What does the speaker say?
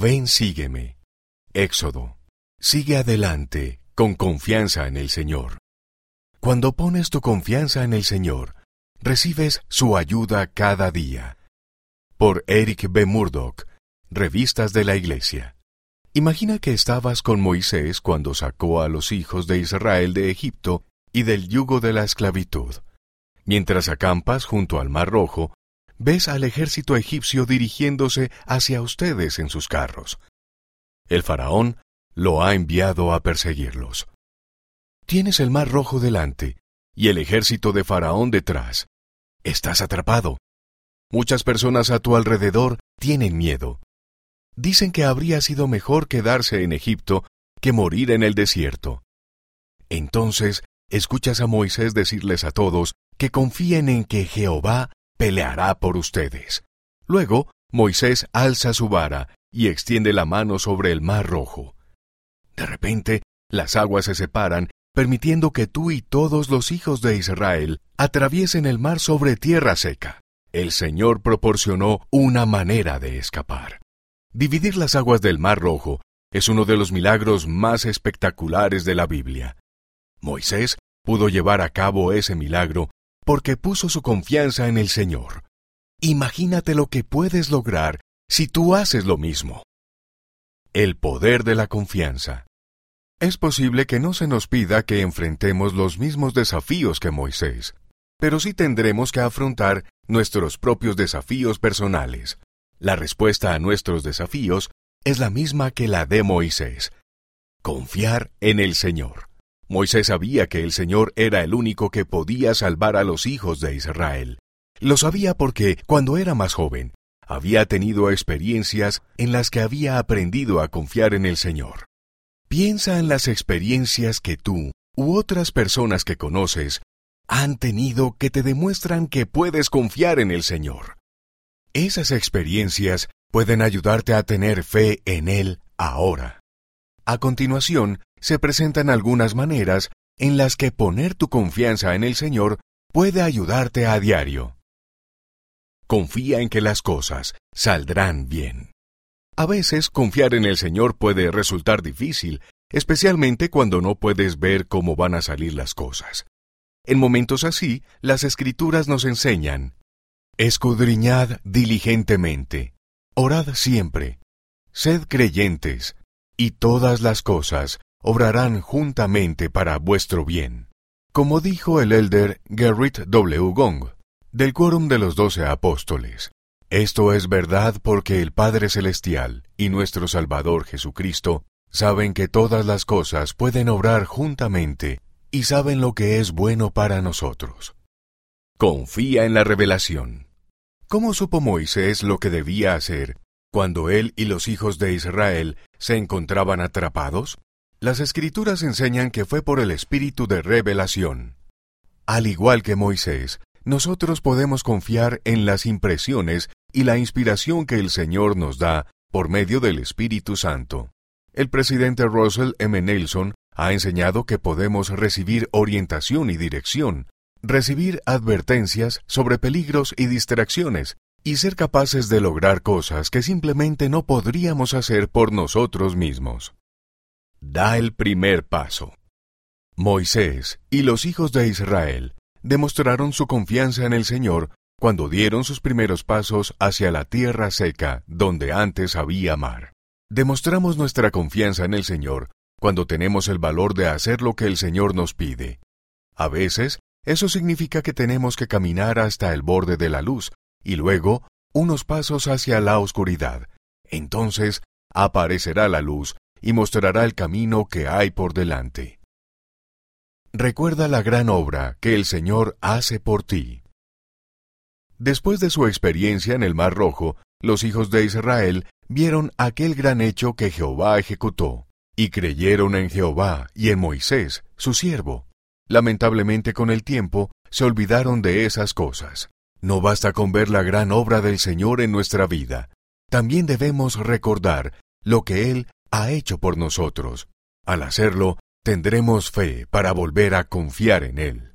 ven sígueme. Éxodo. Sigue adelante con confianza en el Señor. Cuando pones tu confianza en el Señor, recibes su ayuda cada día. Por Eric B. Murdoch, Revistas de la Iglesia. Imagina que estabas con Moisés cuando sacó a los hijos de Israel de Egipto y del yugo de la esclavitud. Mientras acampas junto al Mar Rojo, ves al ejército egipcio dirigiéndose hacia ustedes en sus carros. El faraón lo ha enviado a perseguirlos. Tienes el Mar Rojo delante y el ejército de Faraón detrás. Estás atrapado. Muchas personas a tu alrededor tienen miedo. Dicen que habría sido mejor quedarse en Egipto que morir en el desierto. Entonces escuchas a Moisés decirles a todos que confíen en que Jehová peleará por ustedes. Luego, Moisés alza su vara y extiende la mano sobre el mar rojo. De repente, las aguas se separan, permitiendo que tú y todos los hijos de Israel atraviesen el mar sobre tierra seca. El Señor proporcionó una manera de escapar. Dividir las aguas del Mar Rojo es uno de los milagros más espectaculares de la Biblia. Moisés pudo llevar a cabo ese milagro porque puso su confianza en el Señor. Imagínate lo que puedes lograr si tú haces lo mismo. El poder de la confianza. Es posible que no se nos pida que enfrentemos los mismos desafíos que Moisés, pero sí tendremos que afrontar nuestros propios desafíos personales. La respuesta a nuestros desafíos es la misma que la de Moisés. Confiar en el Señor. Moisés sabía que el Señor era el único que podía salvar a los hijos de Israel. Lo sabía porque, cuando era más joven, había tenido experiencias en las que había aprendido a confiar en el Señor. Piensa en las experiencias que tú u otras personas que conoces han tenido que te demuestran que puedes confiar en el Señor. Esas experiencias pueden ayudarte a tener fe en Él ahora. A continuación, se presentan algunas maneras en las que poner tu confianza en el Señor puede ayudarte a diario. Confía en que las cosas saldrán bien. A veces confiar en el Señor puede resultar difícil, especialmente cuando no puedes ver cómo van a salir las cosas. En momentos así, las escrituras nos enseñan, Escudriñad diligentemente, orad siempre, sed creyentes, y todas las cosas obrarán juntamente para vuestro bien. Como dijo el elder Gerrit W. Gong, del quórum de los doce apóstoles. Esto es verdad porque el Padre Celestial y nuestro Salvador Jesucristo saben que todas las cosas pueden obrar juntamente y saben lo que es bueno para nosotros. Confía en la revelación. ¿Cómo supo Moisés lo que debía hacer cuando él y los hijos de Israel se encontraban atrapados? Las escrituras enseñan que fue por el espíritu de revelación. Al igual que Moisés, nosotros podemos confiar en las impresiones y la inspiración que el Señor nos da por medio del Espíritu Santo. El presidente Russell M. Nelson ha enseñado que podemos recibir orientación y dirección, recibir advertencias sobre peligros y distracciones, y ser capaces de lograr cosas que simplemente no podríamos hacer por nosotros mismos. Da el primer paso. Moisés y los hijos de Israel demostraron su confianza en el Señor cuando dieron sus primeros pasos hacia la tierra seca donde antes había mar. Demostramos nuestra confianza en el Señor cuando tenemos el valor de hacer lo que el Señor nos pide. A veces, eso significa que tenemos que caminar hasta el borde de la luz y luego unos pasos hacia la oscuridad. Entonces aparecerá la luz y mostrará el camino que hay por delante. Recuerda la gran obra que el Señor hace por ti. Después de su experiencia en el Mar Rojo, los hijos de Israel vieron aquel gran hecho que Jehová ejecutó, y creyeron en Jehová y en Moisés, su siervo. Lamentablemente con el tiempo se olvidaron de esas cosas. No basta con ver la gran obra del Señor en nuestra vida, también debemos recordar lo que Él ha hecho por nosotros. Al hacerlo, tendremos fe para volver a confiar en Él.